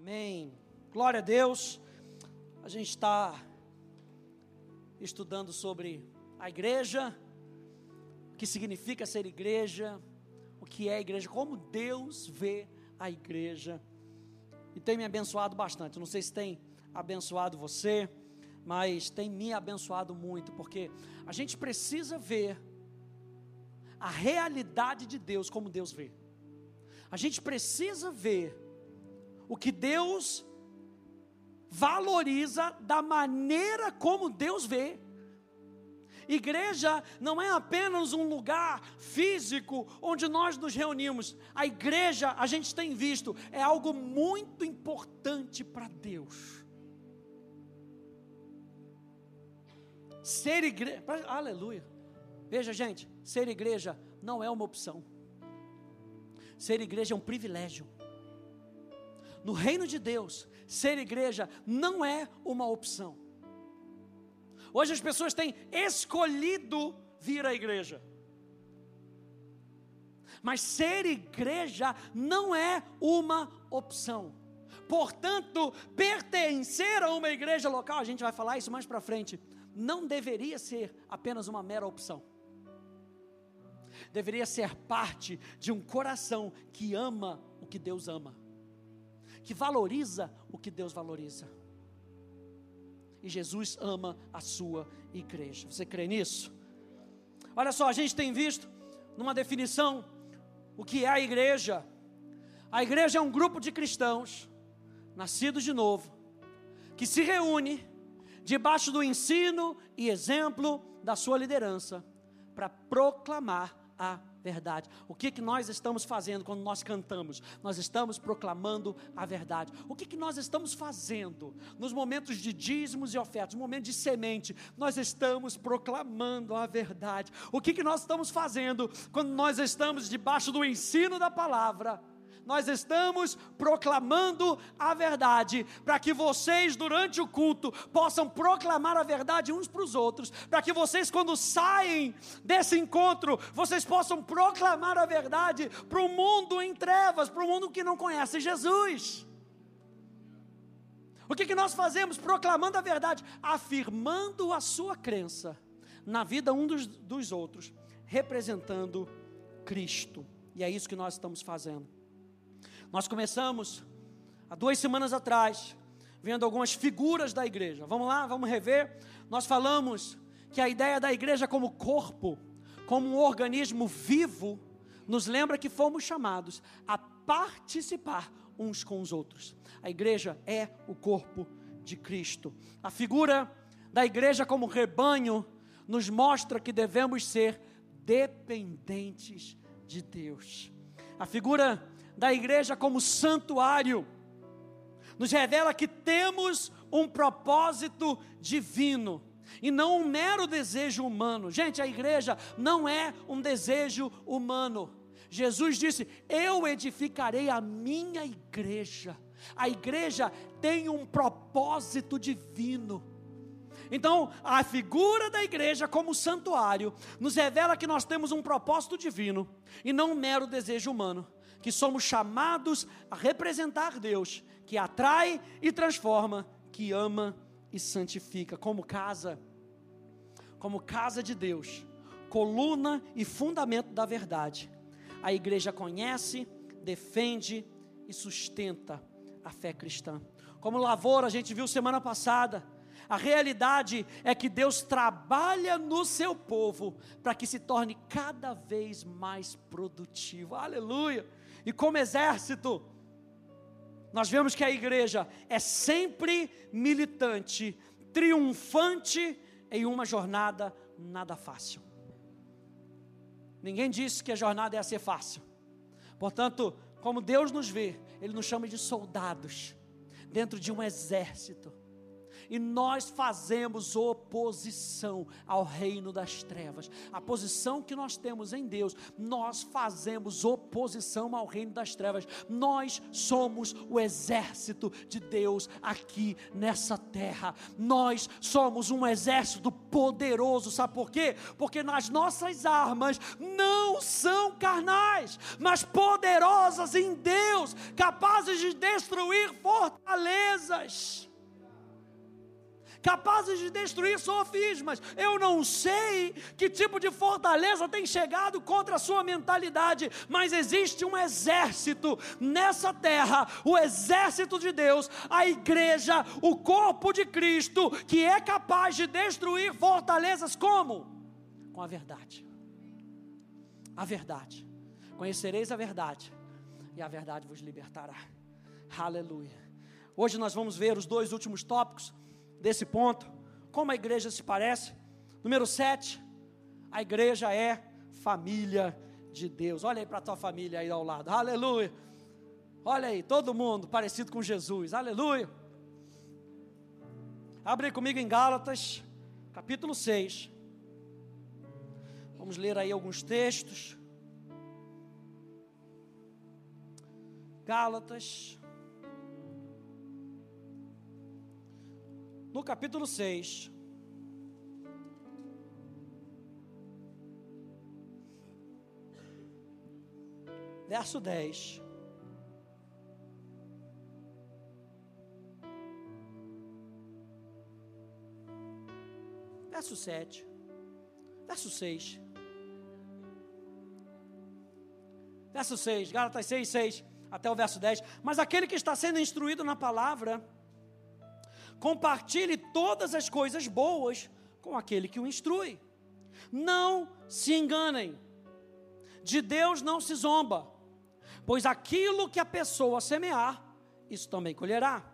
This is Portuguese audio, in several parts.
Amém. Glória a Deus. A gente está estudando sobre a igreja, o que significa ser igreja, o que é igreja, como Deus vê a igreja. E tem me abençoado bastante. Não sei se tem abençoado você, mas tem me abençoado muito, porque a gente precisa ver a realidade de Deus como Deus vê. A gente precisa ver o que Deus valoriza da maneira como Deus vê. Igreja não é apenas um lugar físico onde nós nos reunimos. A igreja, a gente tem visto, é algo muito importante para Deus. Ser igreja, aleluia. Veja, gente, ser igreja não é uma opção. Ser igreja é um privilégio. No reino de Deus, ser igreja não é uma opção. Hoje as pessoas têm escolhido vir à igreja. Mas ser igreja não é uma opção. Portanto, pertencer a uma igreja local, a gente vai falar isso mais para frente, não deveria ser apenas uma mera opção. Deveria ser parte de um coração que ama o que Deus ama que valoriza o que Deus valoriza. E Jesus ama a sua igreja. Você crê nisso? Olha só, a gente tem visto numa definição o que é a igreja. A igreja é um grupo de cristãos nascidos de novo que se reúne debaixo do ensino e exemplo da sua liderança para proclamar a verdade. O que, que nós estamos fazendo quando nós cantamos? Nós estamos proclamando a verdade. O que, que nós estamos fazendo nos momentos de dízimos e ofertas, no momento de semente? Nós estamos proclamando a verdade. O que, que nós estamos fazendo quando nós estamos debaixo do ensino da palavra? Nós estamos proclamando a verdade, para que vocês, durante o culto, possam proclamar a verdade uns para os outros, para que vocês, quando saem desse encontro, vocês possam proclamar a verdade para o mundo em trevas, para o mundo que não conhece Jesus. O que, que nós fazemos? Proclamando a verdade, afirmando a sua crença na vida um dos, dos outros, representando Cristo. E é isso que nós estamos fazendo. Nós começamos há duas semanas atrás, vendo algumas figuras da igreja. Vamos lá, vamos rever. Nós falamos que a ideia da igreja como corpo, como um organismo vivo, nos lembra que fomos chamados a participar uns com os outros. A igreja é o corpo de Cristo. A figura da igreja como rebanho nos mostra que devemos ser dependentes de Deus. A figura da igreja como santuário, nos revela que temos um propósito divino e não um mero desejo humano. Gente, a igreja não é um desejo humano. Jesus disse: Eu edificarei a minha igreja. A igreja tem um propósito divino. Então, a figura da igreja como santuário nos revela que nós temos um propósito divino e não um mero desejo humano que somos chamados a representar Deus, que atrai e transforma, que ama e santifica, como casa, como casa de Deus, coluna e fundamento da verdade. A igreja conhece, defende e sustenta a fé cristã. Como lavoura, a gente viu semana passada, a realidade é que Deus trabalha no seu povo para que se torne cada vez mais produtivo. Aleluia! E como exército, nós vemos que a igreja é sempre militante, triunfante em uma jornada nada fácil. Ninguém disse que a jornada ia ser fácil. Portanto, como Deus nos vê, Ele nos chama de soldados dentro de um exército. E nós fazemos oposição ao reino das trevas. A posição que nós temos em Deus, nós fazemos oposição ao reino das trevas. Nós somos o exército de Deus aqui nessa terra. Nós somos um exército poderoso, sabe por quê? Porque nas nossas armas não são carnais, mas poderosas em Deus, capazes de destruir fortalezas capazes de destruir sofismas. Eu não sei que tipo de fortaleza tem chegado contra a sua mentalidade, mas existe um exército nessa terra, o exército de Deus, a igreja, o corpo de Cristo, que é capaz de destruir fortalezas como? Com a verdade. A verdade. Conhecereis a verdade, e a verdade vos libertará. Aleluia. Hoje nós vamos ver os dois últimos tópicos desse ponto, como a igreja se parece. Número 7, a igreja é família de Deus. Olha aí para a tua família aí ao lado. Aleluia. Olha aí, todo mundo parecido com Jesus. Aleluia. Abre comigo em Gálatas, capítulo 6. Vamos ler aí alguns textos. Gálatas, no capítulo 6. Verso 10. Verso 7. Verso 6. Verso 6, Gálatas 6, 6, até o verso 10. Mas aquele que está sendo instruído na palavra, Compartilhe todas as coisas boas com aquele que o instrui. Não se enganem. De Deus não se zomba, pois aquilo que a pessoa semear, isso também colherá.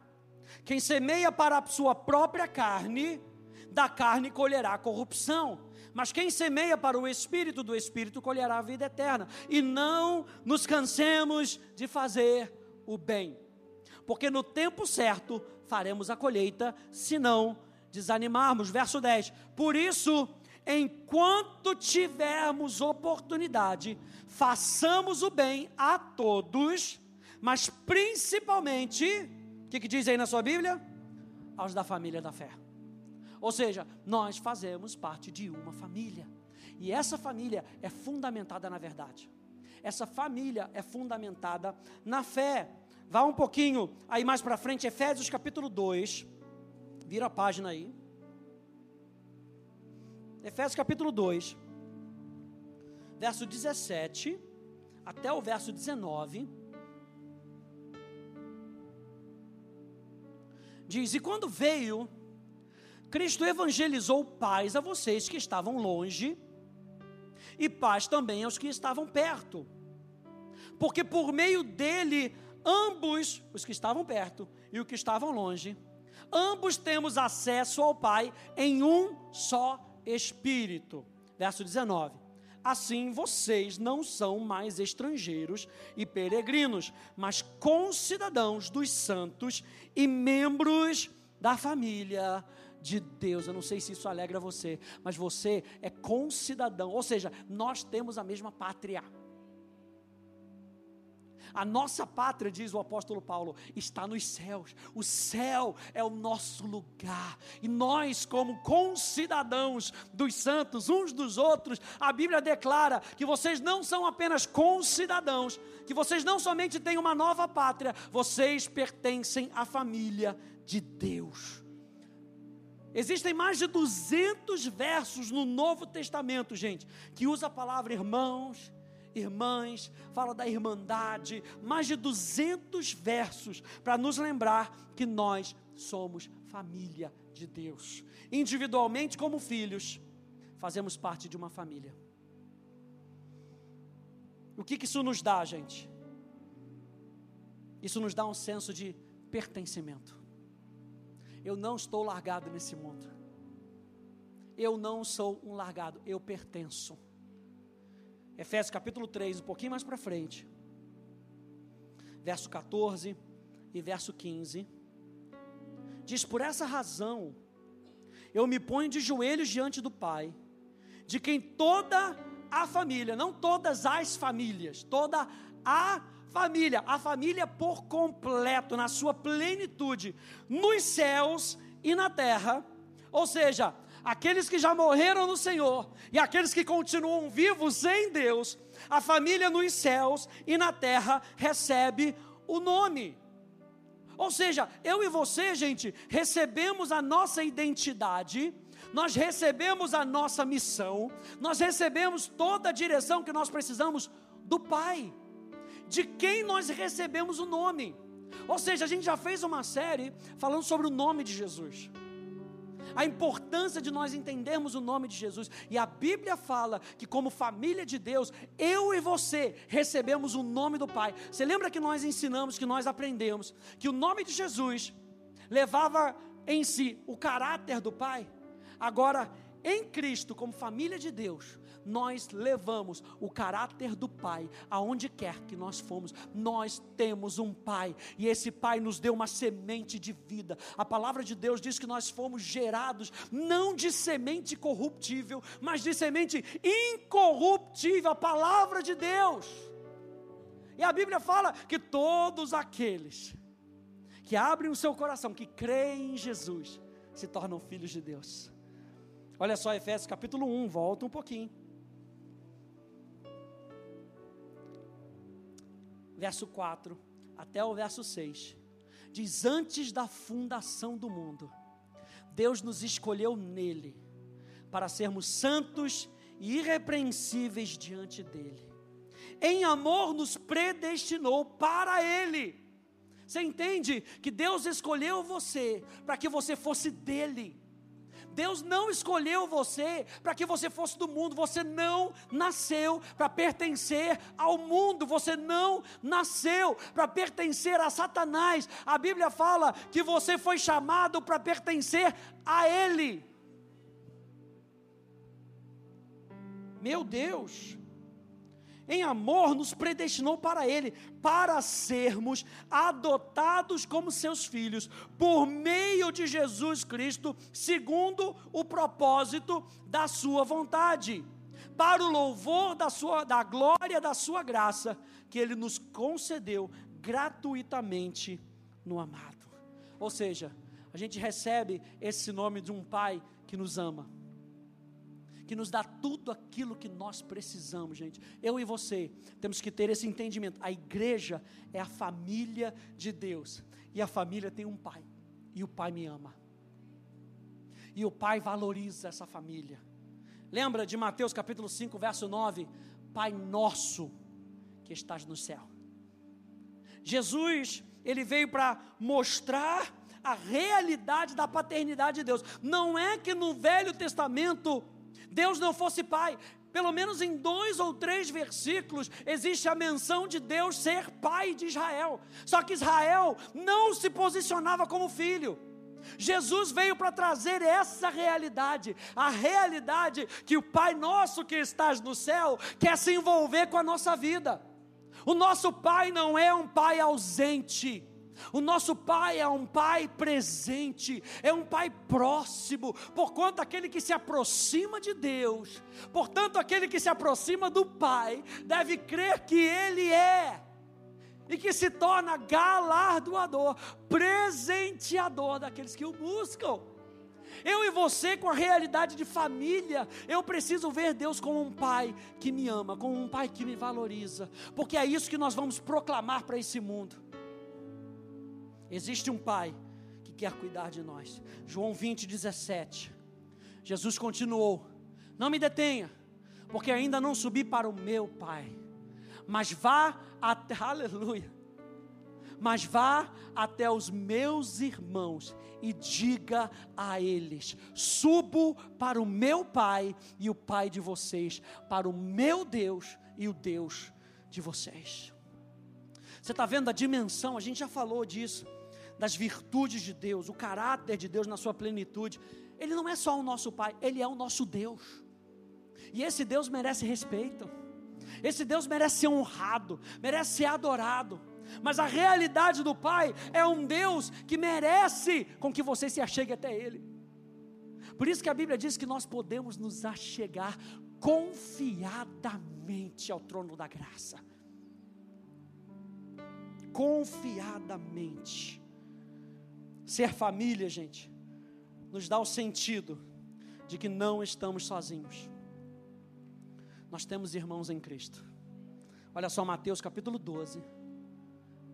Quem semeia para a sua própria carne, da carne colherá corrupção. Mas quem semeia para o Espírito, do Espírito colherá a vida eterna. E não nos cansemos de fazer o bem, porque no tempo certo faremos a colheita, se não desanimarmos. Verso 10: Por isso, enquanto tivermos oportunidade, façamos o bem a todos, mas principalmente, o que, que diz aí na sua Bíblia? Aos da família da fé. Ou seja, nós fazemos parte de uma família. E essa família é fundamentada na verdade. Essa família é fundamentada na fé. Vá um pouquinho aí mais para frente, Efésios capítulo 2. Vira a página aí. Efésios capítulo 2, verso 17 até o verso 19. Diz: E quando veio, Cristo evangelizou paz a vocês que estavam longe, e paz também aos que estavam perto, porque por meio dele ambos, os que estavam perto e os que estavam longe, ambos temos acesso ao Pai em um só Espírito. Verso 19. Assim vocês não são mais estrangeiros e peregrinos, mas concidadãos dos santos e membros da família de Deus. Eu não sei se isso alegra você, mas você é concidadão, ou seja, nós temos a mesma pátria. A nossa pátria, diz o apóstolo Paulo, está nos céus. O céu é o nosso lugar. E nós, como concidadãos dos santos, uns dos outros, a Bíblia declara que vocês não são apenas concidadãos, que vocês não somente têm uma nova pátria, vocês pertencem à família de Deus. Existem mais de 200 versos no Novo Testamento, gente, que usa a palavra irmãos, irmãs, fala da irmandade, mais de 200 versos para nos lembrar que nós somos família de Deus. Individualmente, como filhos, fazemos parte de uma família. O que, que isso nos dá, gente? Isso nos dá um senso de pertencimento. Eu não estou largado nesse mundo. Eu não sou um largado, eu pertenço. Efésios capítulo 3, um pouquinho mais para frente, verso 14 e verso 15, Diz: Por essa razão, eu me ponho de joelhos diante do Pai, de quem toda a família, não todas as famílias, toda a família, a família por completo, na sua plenitude, nos céus e na terra, ou seja, aqueles que já morreram no Senhor e aqueles que continuam vivos em Deus, a família nos céus e na terra recebe o nome. Ou seja, eu e você, gente, recebemos a nossa identidade, nós recebemos a nossa missão, nós recebemos toda a direção que nós precisamos do Pai, de quem nós recebemos o nome. Ou seja, a gente já fez uma série falando sobre o nome de Jesus a importância de nós entendermos o nome de Jesus. E a Bíblia fala que, como família de Deus, eu e você recebemos o nome do Pai. Você lembra que nós ensinamos, que nós aprendemos, que o nome de Jesus levava em si o caráter do Pai? Agora, em Cristo, como família de Deus, nós levamos o caráter do Pai aonde quer que nós fomos. Nós temos um Pai e esse Pai nos deu uma semente de vida. A palavra de Deus diz que nós fomos gerados não de semente corruptível, mas de semente incorruptível. A palavra de Deus. E a Bíblia fala que todos aqueles que abrem o seu coração, que creem em Jesus, se tornam filhos de Deus. Olha só, Efésios capítulo 1, volta um pouquinho. Verso 4 até o verso 6, diz: Antes da fundação do mundo, Deus nos escolheu nele, para sermos santos e irrepreensíveis diante dele. Em amor nos predestinou para ele. Você entende que Deus escolheu você para que você fosse dele. Deus não escolheu você para que você fosse do mundo, você não nasceu para pertencer ao mundo, você não nasceu para pertencer a Satanás. A Bíblia fala que você foi chamado para pertencer a Ele. Meu Deus, em amor nos predestinou para Ele, para sermos adotados como seus filhos, por meio de Jesus Cristo, segundo o propósito da Sua vontade, para o louvor da, sua, da glória da Sua graça, que Ele nos concedeu gratuitamente no amado. Ou seja, a gente recebe esse nome de um Pai que nos ama que nos dá tudo aquilo que nós precisamos, gente. Eu e você temos que ter esse entendimento. A igreja é a família de Deus, e a família tem um pai, e o pai me ama. E o pai valoriza essa família. Lembra de Mateus capítulo 5, verso 9? Pai nosso que estás no céu. Jesus, ele veio para mostrar a realidade da paternidade de Deus. Não é que no Velho Testamento Deus não fosse pai. Pelo menos em dois ou três versículos existe a menção de Deus ser pai de Israel. Só que Israel não se posicionava como filho. Jesus veio para trazer essa realidade, a realidade que o Pai nosso que estás no céu quer se envolver com a nossa vida. O nosso Pai não é um Pai ausente. O nosso Pai é um Pai presente, é um Pai próximo, porquanto aquele que se aproxima de Deus, portanto, aquele que se aproxima do Pai, deve crer que Ele é, e que se torna galardoador, presenteador daqueles que o buscam. Eu e você, com a realidade de família, eu preciso ver Deus como um pai que me ama, como um pai que me valoriza, porque é isso que nós vamos proclamar para esse mundo. Existe um Pai que quer cuidar de nós. João 20, 17. Jesus continuou: Não me detenha, porque ainda não subi para o meu Pai, mas vá até, aleluia, mas vá até os meus irmãos e diga a eles: Subo para o meu Pai e o Pai de vocês, para o meu Deus e o Deus de vocês. Você está vendo a dimensão? A gente já falou disso das virtudes de Deus, o caráter de Deus na sua plenitude. Ele não é só o nosso Pai, Ele é o nosso Deus. E esse Deus merece respeito. Esse Deus merece ser honrado, merece ser adorado. Mas a realidade do Pai é um Deus que merece com que você se achegue até Ele. Por isso que a Bíblia diz que nós podemos nos achegar confiadamente ao trono da graça. Confiadamente. Ser família, gente, nos dá o sentido de que não estamos sozinhos. Nós temos irmãos em Cristo. Olha só Mateus capítulo 12,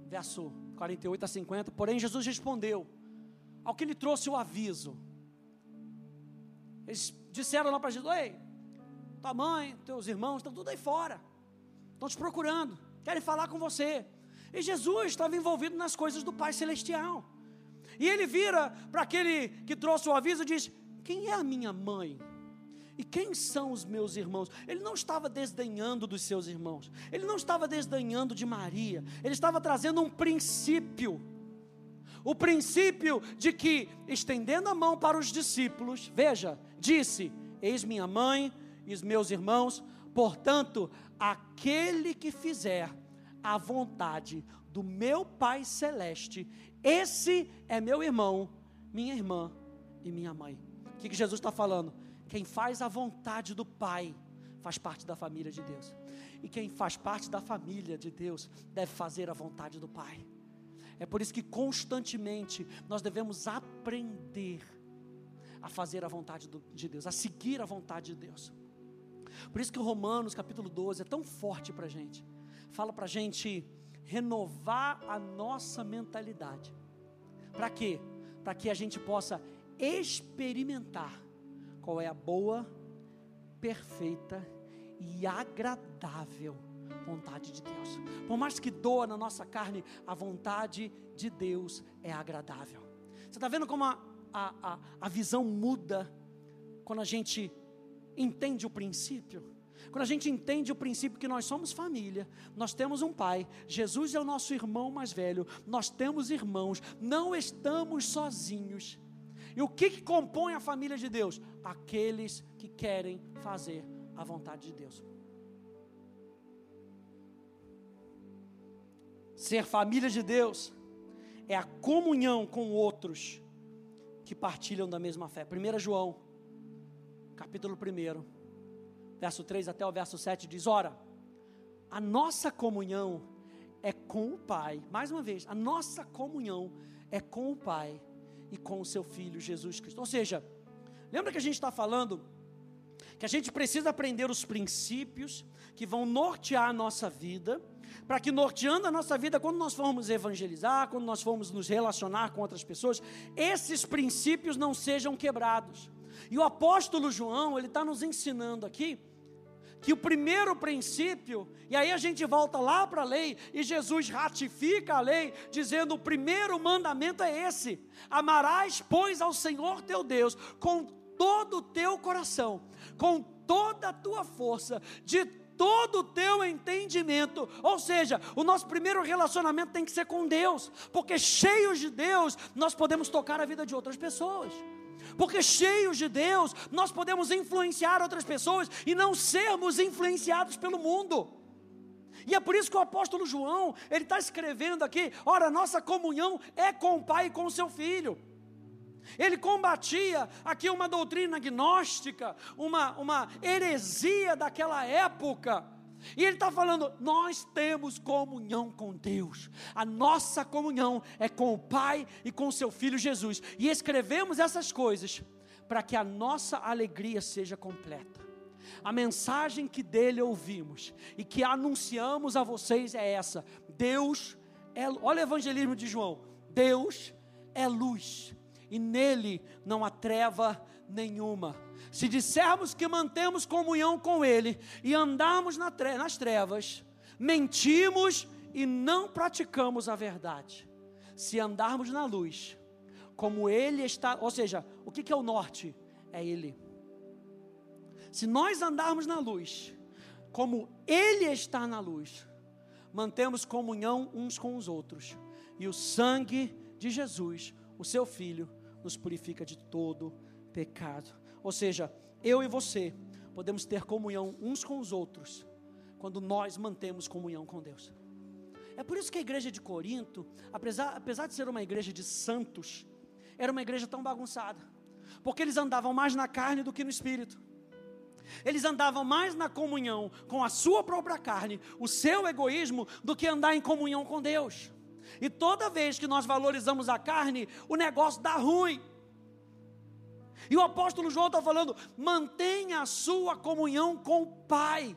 verso 48 a 50. Porém, Jesus respondeu ao que lhe trouxe o aviso. Eles disseram lá para Jesus: Ei, tua mãe, teus irmãos estão tudo aí fora, estão te procurando, querem falar com você. E Jesus estava envolvido nas coisas do Pai Celestial. E ele vira para aquele que trouxe o aviso e diz: Quem é a minha mãe? E quem são os meus irmãos? Ele não estava desdenhando dos seus irmãos, ele não estava desdenhando de Maria, ele estava trazendo um princípio. O princípio de que, estendendo a mão para os discípulos, veja, disse: Eis minha mãe e os meus irmãos, portanto, aquele que fizer a vontade do meu Pai Celeste, esse é meu irmão, minha irmã e minha mãe. O que, que Jesus está falando? Quem faz a vontade do Pai faz parte da família de Deus. E quem faz parte da família de Deus deve fazer a vontade do Pai. É por isso que constantemente nós devemos aprender a fazer a vontade do, de Deus, a seguir a vontade de Deus. Por isso que Romanos capítulo 12 é tão forte para a gente. Fala para a gente renovar a nossa mentalidade. Para quê? Para que a gente possa experimentar qual é a boa, perfeita e agradável vontade de Deus. Por mais que doa na nossa carne, a vontade de Deus é agradável. Você está vendo como a, a, a, a visão muda quando a gente entende o princípio? Quando a gente entende o princípio que nós somos família, nós temos um pai, Jesus é o nosso irmão mais velho, nós temos irmãos, não estamos sozinhos. E o que, que compõe a família de Deus? Aqueles que querem fazer a vontade de Deus. Ser família de Deus é a comunhão com outros que partilham da mesma fé. 1 João, capítulo 1, verso 3 até o verso 7 diz: Ora, a nossa comunhão é com o Pai. Mais uma vez, a nossa comunhão é com o Pai e com o seu Filho Jesus Cristo. Ou seja, lembra que a gente está falando que a gente precisa aprender os princípios que vão nortear a nossa vida, para que norteando a nossa vida, quando nós formos evangelizar, quando nós formos nos relacionar com outras pessoas, esses princípios não sejam quebrados. E o apóstolo João, ele está nos ensinando aqui que o primeiro princípio, e aí a gente volta lá para a lei, e Jesus ratifica a lei, dizendo: o primeiro mandamento é esse: amarás, pois, ao Senhor teu Deus com todo o teu coração, com toda a tua força, de todo o teu entendimento. Ou seja, o nosso primeiro relacionamento tem que ser com Deus, porque cheios de Deus, nós podemos tocar a vida de outras pessoas porque cheios de Deus, nós podemos influenciar outras pessoas e não sermos influenciados pelo mundo. E é por isso que o apóstolo João, ele está escrevendo aqui: ora, nossa comunhão é com o Pai e com o seu Filho. Ele combatia aqui uma doutrina gnóstica, uma, uma heresia daquela época e ele está falando: nós temos comunhão com Deus, a nossa comunhão é com o Pai e com seu Filho Jesus, e escrevemos essas coisas para que a nossa alegria seja completa. A mensagem que dele ouvimos e que anunciamos a vocês é essa: Deus é, olha o evangelismo de João: Deus é luz, e nele não há treva nenhuma. Se dissermos que mantemos comunhão com Ele e andarmos nas trevas, mentimos e não praticamos a verdade. Se andarmos na luz, como Ele está, ou seja, o que é o norte? É Ele. Se nós andarmos na luz, como Ele está na luz, mantemos comunhão uns com os outros, e o sangue de Jesus, o Seu Filho, nos purifica de todo pecado. Ou seja, eu e você podemos ter comunhão uns com os outros quando nós mantemos comunhão com Deus. É por isso que a igreja de Corinto, apesar, apesar de ser uma igreja de santos, era uma igreja tão bagunçada. Porque eles andavam mais na carne do que no espírito. Eles andavam mais na comunhão com a sua própria carne, o seu egoísmo, do que andar em comunhão com Deus. E toda vez que nós valorizamos a carne, o negócio dá ruim. E o apóstolo João está falando: mantenha a sua comunhão com o Pai.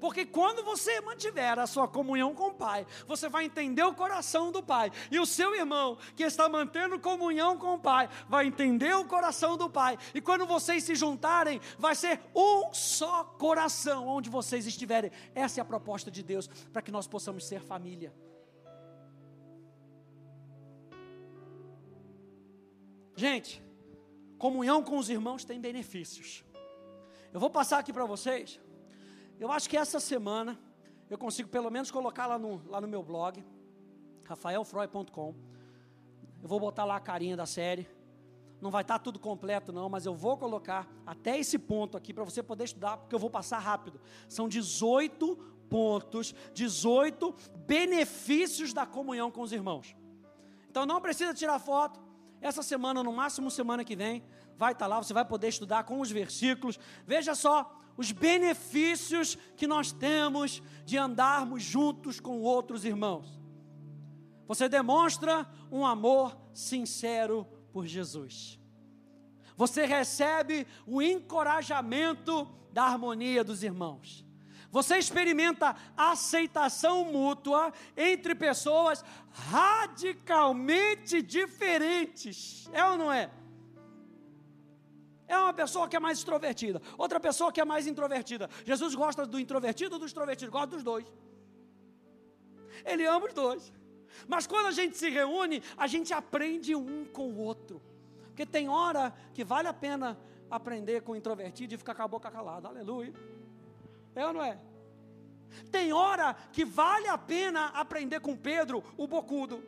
Porque quando você mantiver a sua comunhão com o Pai, você vai entender o coração do Pai. E o seu irmão, que está mantendo comunhão com o Pai, vai entender o coração do Pai. E quando vocês se juntarem, vai ser um só coração onde vocês estiverem. Essa é a proposta de Deus para que nós possamos ser família. Gente, comunhão com os irmãos tem benefícios. Eu vou passar aqui para vocês eu acho que essa semana eu consigo pelo menos colocar lá no, lá no meu blog, rafaelfroy.com. Eu vou botar lá a carinha da série. Não vai estar tudo completo, não, mas eu vou colocar até esse ponto aqui para você poder estudar, porque eu vou passar rápido. São 18 pontos, 18 benefícios da comunhão com os irmãos. Então não precisa tirar foto. Essa semana, no máximo semana que vem, vai estar lá, você vai poder estudar com os versículos. Veja só, os benefícios que nós temos de andarmos juntos com outros irmãos. Você demonstra um amor sincero por Jesus. Você recebe o encorajamento da harmonia dos irmãos. Você experimenta aceitação mútua entre pessoas radicalmente diferentes. É ou não é? É uma pessoa que é mais extrovertida, outra pessoa que é mais introvertida. Jesus gosta do introvertido ou do extrovertido? Gosta dos dois. Ele ama os dois. Mas quando a gente se reúne, a gente aprende um com o outro. Porque tem hora que vale a pena aprender com o introvertido e ficar com a boca calada. Aleluia. É ou não é? Tem hora que vale a pena aprender com Pedro, o bocudo.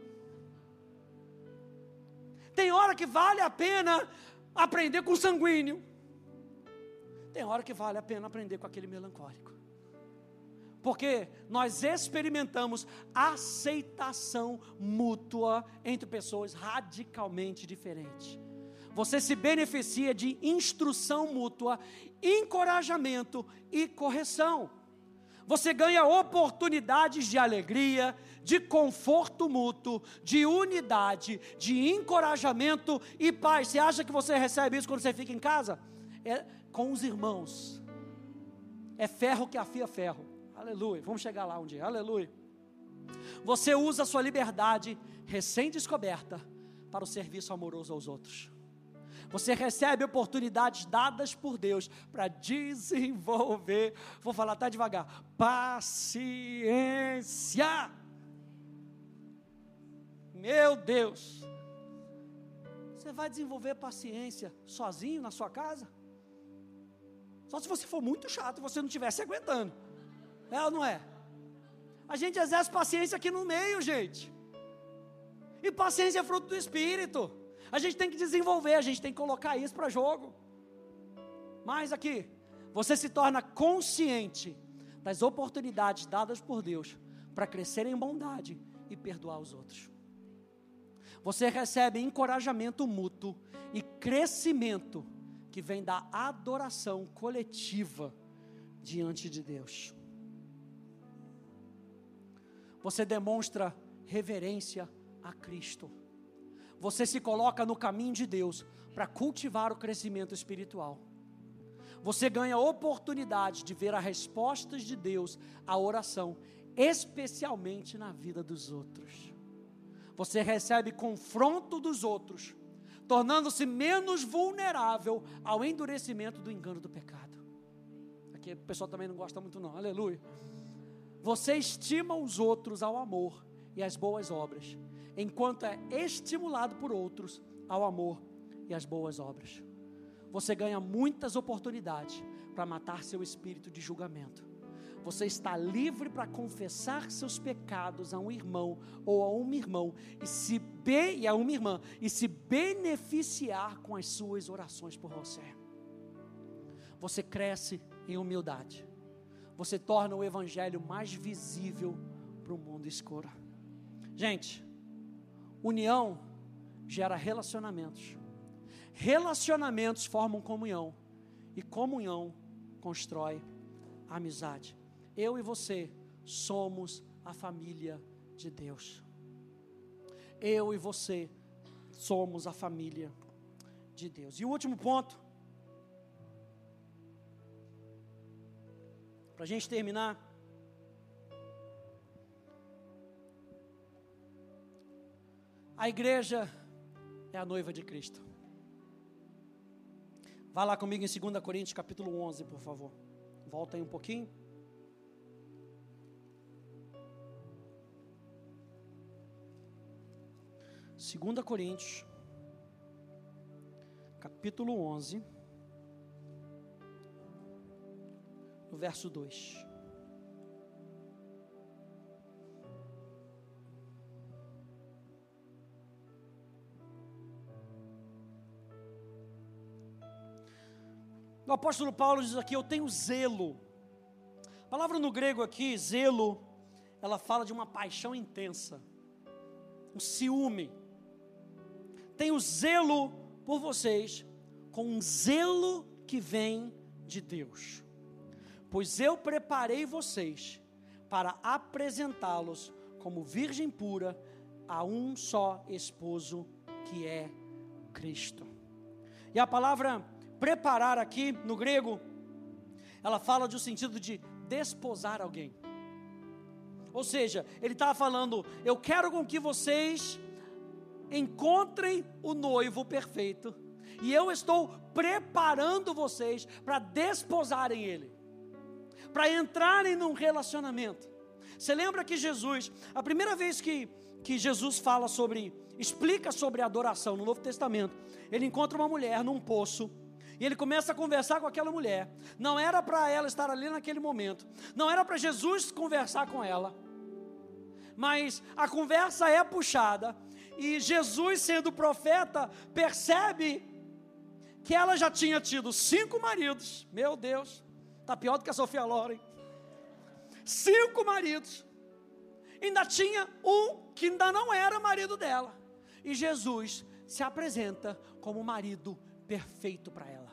Tem hora que vale a pena aprender com o sanguíneo. Tem hora que vale a pena aprender com aquele melancólico. Porque nós experimentamos aceitação mútua entre pessoas radicalmente diferentes. Você se beneficia de instrução mútua, encorajamento e correção. Você ganha oportunidades de alegria, de conforto mútuo, de unidade, de encorajamento e paz. Você acha que você recebe isso quando você fica em casa? É com os irmãos. É ferro que afia ferro. Aleluia. Vamos chegar lá um dia. Aleluia. Você usa a sua liberdade recém-descoberta para o serviço amoroso aos outros. Você recebe oportunidades dadas por Deus para desenvolver, vou falar até devagar, paciência. Meu Deus. Você vai desenvolver paciência sozinho na sua casa? Só se você for muito chato e você não estivesse aguentando. É ou não é? A gente exerce paciência aqui no meio, gente. E paciência é fruto do Espírito. A gente tem que desenvolver, a gente tem que colocar isso para jogo. Mas aqui, você se torna consciente das oportunidades dadas por Deus para crescer em bondade e perdoar os outros. Você recebe encorajamento mútuo e crescimento que vem da adoração coletiva diante de Deus. Você demonstra reverência a Cristo. Você se coloca no caminho de Deus para cultivar o crescimento espiritual. Você ganha oportunidade de ver as respostas de Deus à oração, especialmente na vida dos outros você recebe confronto dos outros, tornando-se menos vulnerável ao endurecimento do engano do pecado. Aqui o pessoal também não gosta muito, não, aleluia. Você estima os outros ao amor e às boas obras, enquanto é estimulado por outros ao amor e às boas obras. Você ganha muitas oportunidades para matar seu espírito de julgamento você está livre para confessar seus pecados a um irmão ou a uma irmã e se be, e a uma irmã e se beneficiar com as suas orações por você. Você cresce em humildade. Você torna o evangelho mais visível para o mundo escuro. Gente, união gera relacionamentos. Relacionamentos formam comunhão. E comunhão constrói amizade. Eu e você somos a família de Deus. Eu e você somos a família de Deus. E o último ponto, para a gente terminar. A igreja é a noiva de Cristo. Vá lá comigo em 2 Coríntios capítulo 11, por favor. Volta aí um pouquinho. Segunda Coríntios, capítulo 11, no verso 2. O apóstolo Paulo diz aqui: Eu tenho zelo. A palavra no grego aqui, zelo, ela fala de uma paixão intensa, um ciúme. Tenho zelo por vocês, com um zelo que vem de Deus, pois eu preparei vocês para apresentá-los como virgem pura a um só esposo, que é Cristo. E a palavra Preparar aqui no grego, ela fala de um sentido de desposar alguém. Ou seja, ele estava falando: eu quero com que vocês encontrem o noivo perfeito, e eu estou preparando vocês para desposarem ele, para entrarem num relacionamento. Você lembra que Jesus, a primeira vez que, que Jesus fala sobre, explica sobre adoração no Novo Testamento, ele encontra uma mulher num poço e ele começa a conversar com aquela mulher. Não era para ela estar ali naquele momento. Não era para Jesus conversar com ela. Mas a conversa é puxada. E Jesus, sendo profeta, percebe que ela já tinha tido cinco maridos. Meu Deus, está pior do que a Sofia Loren. Cinco maridos. Ainda tinha um que ainda não era marido dela. E Jesus se apresenta como marido perfeito para ela.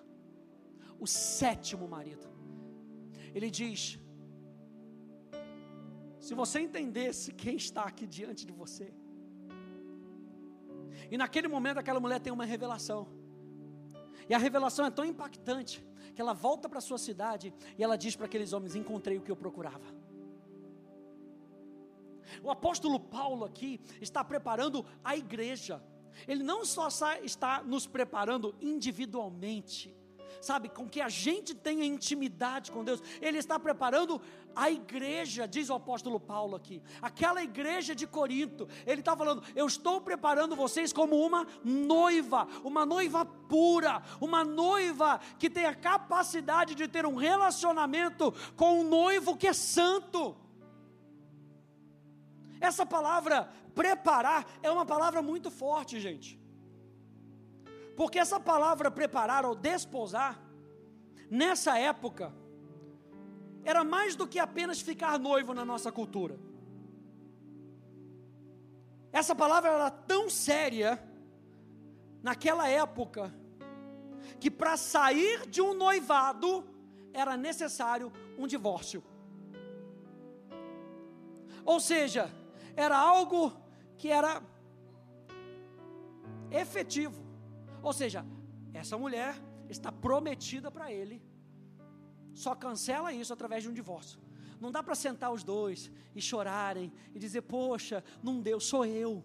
O sétimo marido. Ele diz: se você entendesse quem está aqui diante de você, e naquele momento aquela mulher tem uma revelação, e a revelação é tão impactante que ela volta para sua cidade e ela diz para aqueles homens: Encontrei o que eu procurava. O apóstolo Paulo aqui está preparando a igreja ele não só está nos preparando individualmente, sabe, com que a gente tenha intimidade com Deus, Ele está preparando a igreja, diz o apóstolo Paulo aqui, aquela igreja de Corinto, Ele está falando: eu estou preparando vocês como uma noiva, uma noiva pura, uma noiva que tem a capacidade de ter um relacionamento com um noivo que é santo. Essa palavra preparar é uma palavra muito forte, gente. Porque essa palavra preparar ou desposar, nessa época, era mais do que apenas ficar noivo na nossa cultura. Essa palavra era tão séria, naquela época, que para sair de um noivado era necessário um divórcio. Ou seja, era algo que era efetivo. Ou seja, essa mulher está prometida para ele. Só cancela isso através de um divórcio. Não dá para sentar os dois e chorarem e dizer, poxa, não deu, sou eu.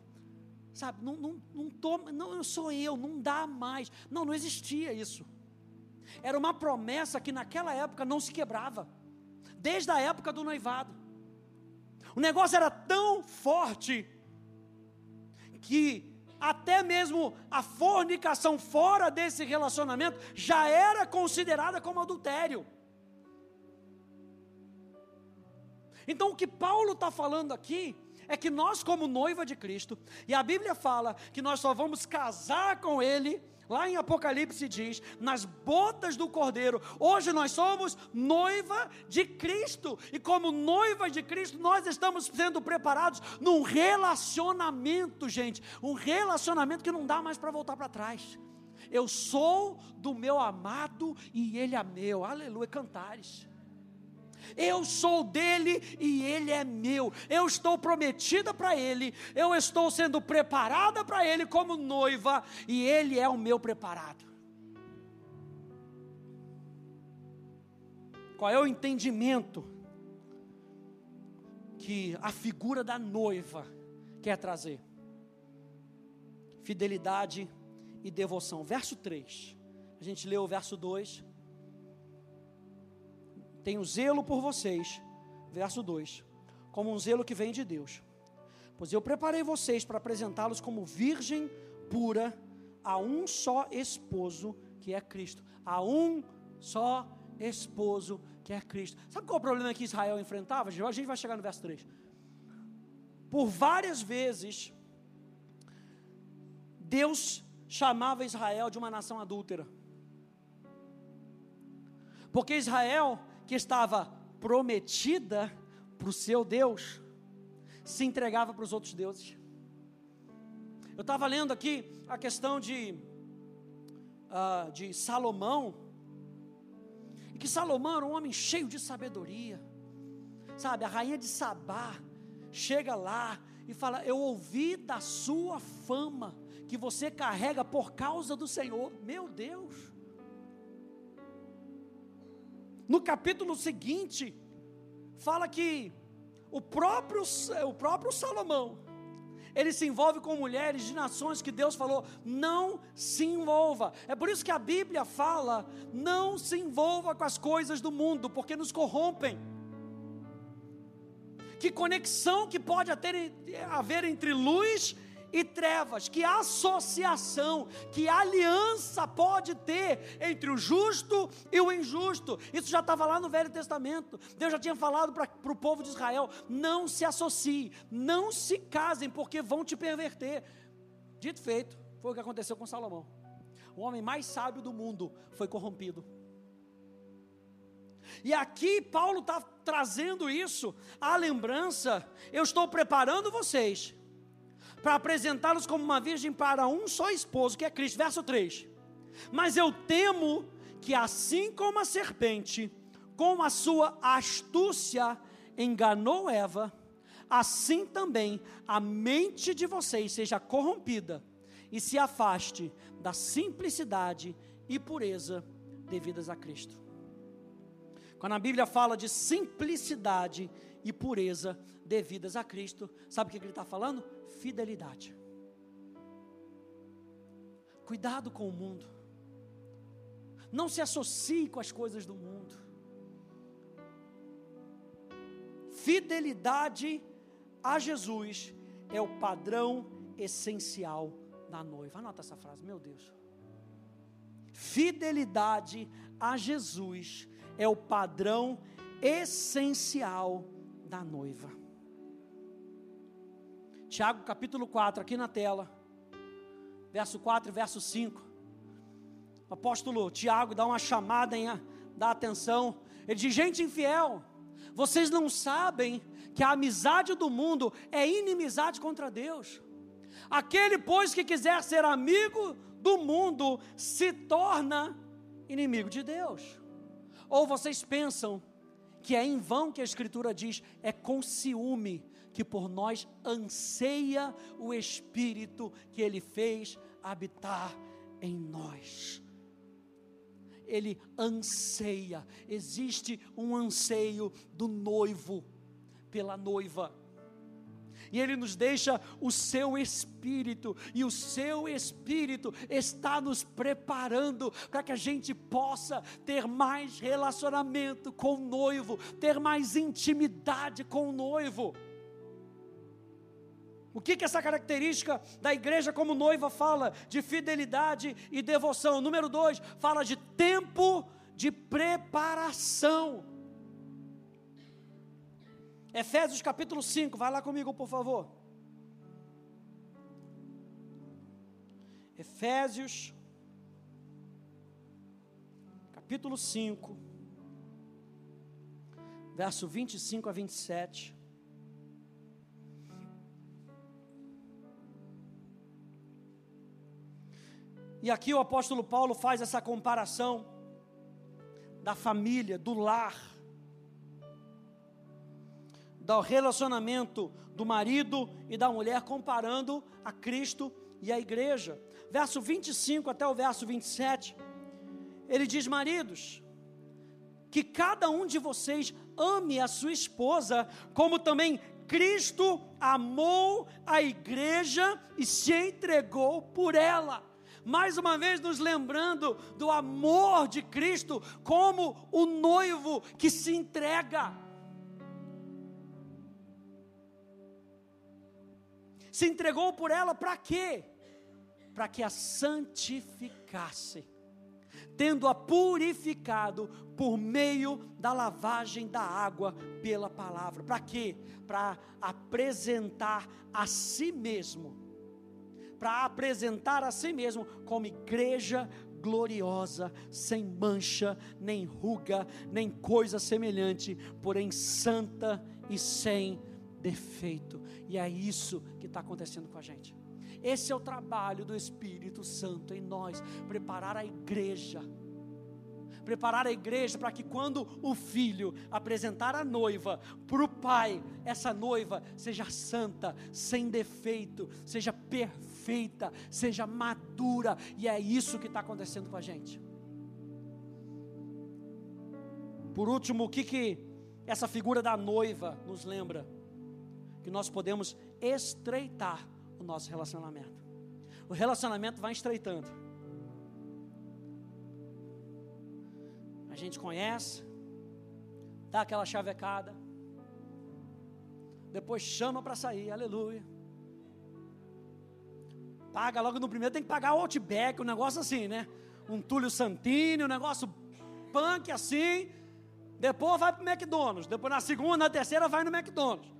Sabe, não, não, não, tô, não sou eu, não dá mais. Não, não existia isso. Era uma promessa que naquela época não se quebrava. Desde a época do noivado. O negócio era tão forte que até mesmo a fornicação fora desse relacionamento já era considerada como adultério. Então o que Paulo está falando aqui é que nós, como noiva de Cristo, e a Bíblia fala que nós só vamos casar com Ele, lá em Apocalipse diz, nas botas do Cordeiro. Hoje nós somos noiva de Cristo, e como noiva de Cristo, nós estamos sendo preparados num relacionamento, gente, um relacionamento que não dá mais para voltar para trás. Eu sou do meu amado e ele é meu. Aleluia, cantares. Eu sou dele e ele é meu. Eu estou prometida para ele. Eu estou sendo preparada para ele como noiva e ele é o meu preparado. Qual é o entendimento que a figura da noiva quer trazer? Fidelidade e devoção. Verso 3. A gente leu o verso 2. Tenho zelo por vocês. Verso 2. Como um zelo que vem de Deus. Pois eu preparei vocês para apresentá-los como virgem pura a um só esposo, que é Cristo. A um só esposo, que é Cristo. Sabe qual é o problema que Israel enfrentava? A gente vai chegar no verso 3. Por várias vezes, Deus chamava Israel de uma nação adúltera. Porque Israel, que estava prometida para o seu Deus, se entregava para os outros deuses. Eu estava lendo aqui a questão de, uh, de Salomão, e que Salomão era um homem cheio de sabedoria, sabe? A rainha de Sabá chega lá e fala: Eu ouvi da sua fama que você carrega por causa do Senhor. Meu Deus. No capítulo seguinte, fala que o próprio, o próprio Salomão, ele se envolve com mulheres de nações que Deus falou, não se envolva. É por isso que a Bíblia fala, não se envolva com as coisas do mundo, porque nos corrompem. Que conexão que pode haver entre luz e trevas, que associação, que aliança pode ter entre o justo e o injusto. Isso já estava lá no Velho Testamento. Deus já tinha falado para o povo de Israel: não se associe, não se casem, porque vão te perverter. Dito feito, foi o que aconteceu com Salomão. O homem mais sábio do mundo foi corrompido. E aqui Paulo está trazendo isso, a lembrança. Eu estou preparando vocês para apresentá-los como uma virgem para um só esposo, que é Cristo. Verso 3. Mas eu temo que assim como a serpente, com a sua astúcia, enganou Eva, assim também a mente de vocês seja corrompida e se afaste da simplicidade e pureza devidas a Cristo. Quando a Bíblia fala de simplicidade e pureza devidas a Cristo, sabe o que ele está falando? fidelidade. Cuidado com o mundo. Não se associe com as coisas do mundo. Fidelidade a Jesus é o padrão essencial da noiva. Anota essa frase, meu Deus. Fidelidade a Jesus é o padrão essencial da noiva. Tiago capítulo 4, aqui na tela, verso 4 e verso 5. O apóstolo Tiago dá uma chamada, em, dá atenção. Ele diz: Gente infiel, vocês não sabem que a amizade do mundo é inimizade contra Deus. Aquele, pois, que quiser ser amigo do mundo, se torna inimigo de Deus. Ou vocês pensam que é em vão que a Escritura diz, é com ciúme que por nós anseia o Espírito que Ele fez habitar em nós. Ele anseia, existe um anseio do noivo pela noiva. E Ele nos deixa o seu Espírito, e o seu Espírito está nos preparando para que a gente possa ter mais relacionamento com o noivo, ter mais intimidade com o noivo. O que, que essa característica da igreja como noiva fala? De fidelidade e devoção. Número dois, fala de tempo de preparação. Efésios capítulo 5, vai lá comigo, por favor. Efésios, capítulo 5, verso 25 a 27. E aqui o apóstolo Paulo faz essa comparação da família, do lar, do relacionamento do marido e da mulher, comparando a Cristo e a igreja. Verso 25 até o verso 27, ele diz: Maridos, que cada um de vocês ame a sua esposa, como também Cristo amou a igreja e se entregou por ela. Mais uma vez, nos lembrando do amor de Cristo como o noivo que se entrega. Se entregou por ela para quê? Para que a santificasse, tendo-a purificado por meio da lavagem da água pela palavra. Para quê? Para apresentar a si mesmo, para apresentar a si mesmo como igreja gloriosa, sem mancha, nem ruga, nem coisa semelhante, porém santa e sem defeito. E é isso que está acontecendo com a gente. Esse é o trabalho do Espírito Santo em nós, preparar a igreja. Preparar a igreja para que quando o filho apresentar a noiva para o pai, essa noiva seja santa, sem defeito, seja perfeita, seja madura, e é isso que está acontecendo com a gente. Por último, o que, que essa figura da noiva nos lembra? Que nós podemos estreitar o nosso relacionamento. O relacionamento vai estreitando. A gente conhece, dá aquela chavecada, depois chama para sair, aleluia. Paga logo no primeiro, tem que pagar o Outback, um negócio assim, né? Um Túlio Santini, um negócio punk assim. Depois vai para o McDonald's. Depois na segunda, na terceira vai no McDonald's.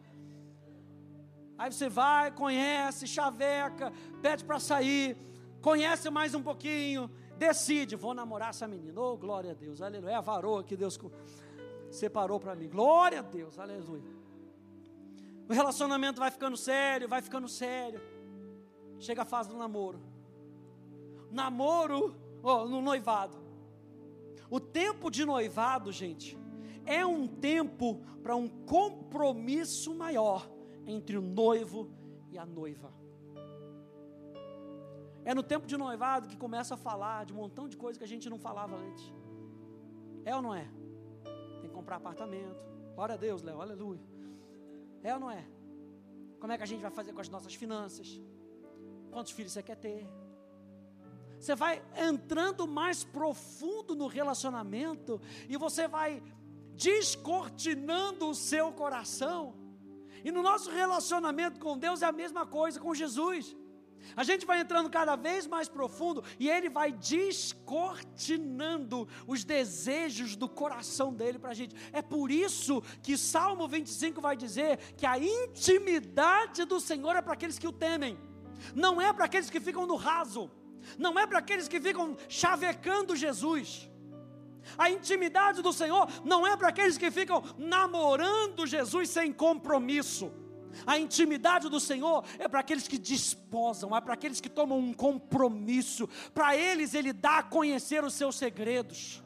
Aí você vai, conhece, chaveca, pede para sair, conhece mais um pouquinho, decide, vou namorar essa menina. Oh, glória a Deus, aleluia. É a varoa que Deus separou para mim. Glória a Deus, aleluia. O relacionamento vai ficando sério, vai ficando sério. Chega a fase do namoro. Namoro, oh, no noivado. O tempo de noivado, gente, é um tempo para um compromisso maior entre o noivo e a noiva. É no tempo de noivado que começa a falar de um montão de coisas que a gente não falava antes. É ou não é? Tem que comprar apartamento. Glória a Deus, Léo, aleluia. É ou não é? Como é que a gente vai fazer com as nossas finanças? Quantos filhos você quer ter? Você vai entrando mais profundo no relacionamento e você vai descortinando o seu coração e no nosso relacionamento com Deus é a mesma coisa com Jesus. A gente vai entrando cada vez mais profundo e ele vai descortinando os desejos do coração dele para a gente. É por isso que Salmo 25 vai dizer que a intimidade do Senhor é para aqueles que o temem, não é para aqueles que ficam no raso, não é para aqueles que ficam chavecando Jesus. A intimidade do Senhor não é para aqueles que ficam namorando Jesus sem compromisso. A intimidade do Senhor é para aqueles que desposam, é para aqueles que tomam um compromisso. Para eles, Ele dá a conhecer os seus segredos.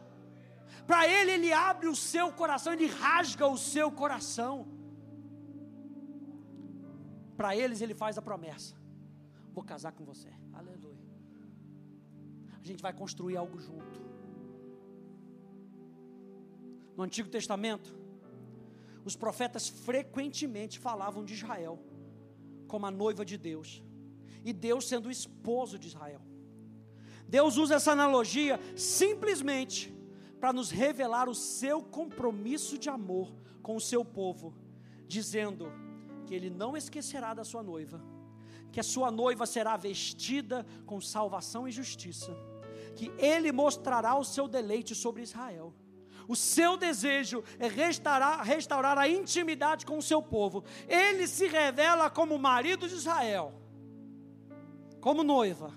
Para Ele, Ele abre o seu coração, Ele rasga o seu coração. Para eles, Ele faz a promessa: Vou casar com você. Aleluia. A gente vai construir algo junto no Antigo Testamento, os profetas frequentemente falavam de Israel como a noiva de Deus, e Deus sendo o esposo de Israel. Deus usa essa analogia simplesmente para nos revelar o seu compromisso de amor com o seu povo, dizendo que ele não esquecerá da sua noiva, que a sua noiva será vestida com salvação e justiça, que ele mostrará o seu deleite sobre Israel O seu desejo é restaurar, restaurar a intimidade com o seu povo. Ele se revela como marido de Israel, como noiva.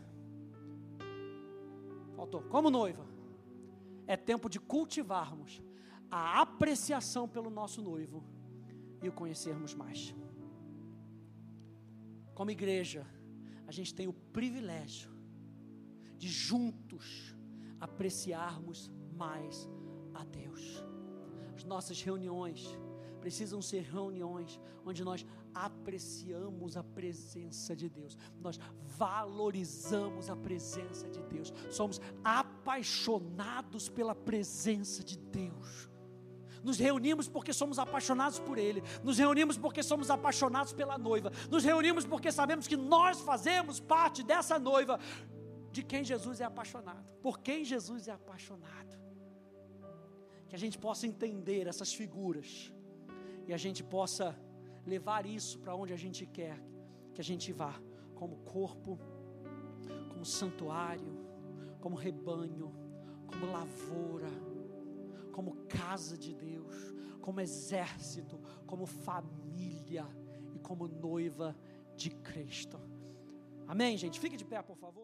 Faltou, como noiva. É tempo de cultivarmos a apreciação pelo nosso noivo e o conhecermos mais. Como igreja, a gente tem o privilégio de juntos apreciarmos mais a Deus. As nossas reuniões precisam ser reuniões onde nós apreciamos a presença de Deus, nós valorizamos a presença de Deus, somos apaixonados pela presença de Deus. Nos reunimos porque somos apaixonados por Ele, nos reunimos porque somos apaixonados pela noiva, nos reunimos porque sabemos que nós fazemos parte dessa noiva de quem Jesus é apaixonado, por quem Jesus é apaixonado. Que a gente possa entender essas figuras e a gente possa levar isso para onde a gente quer que a gente vá, como corpo, como santuário, como rebanho, como lavoura como casa de Deus, como exército, como família e como noiva de Cristo. Amém, gente? Fique de pé, por favor.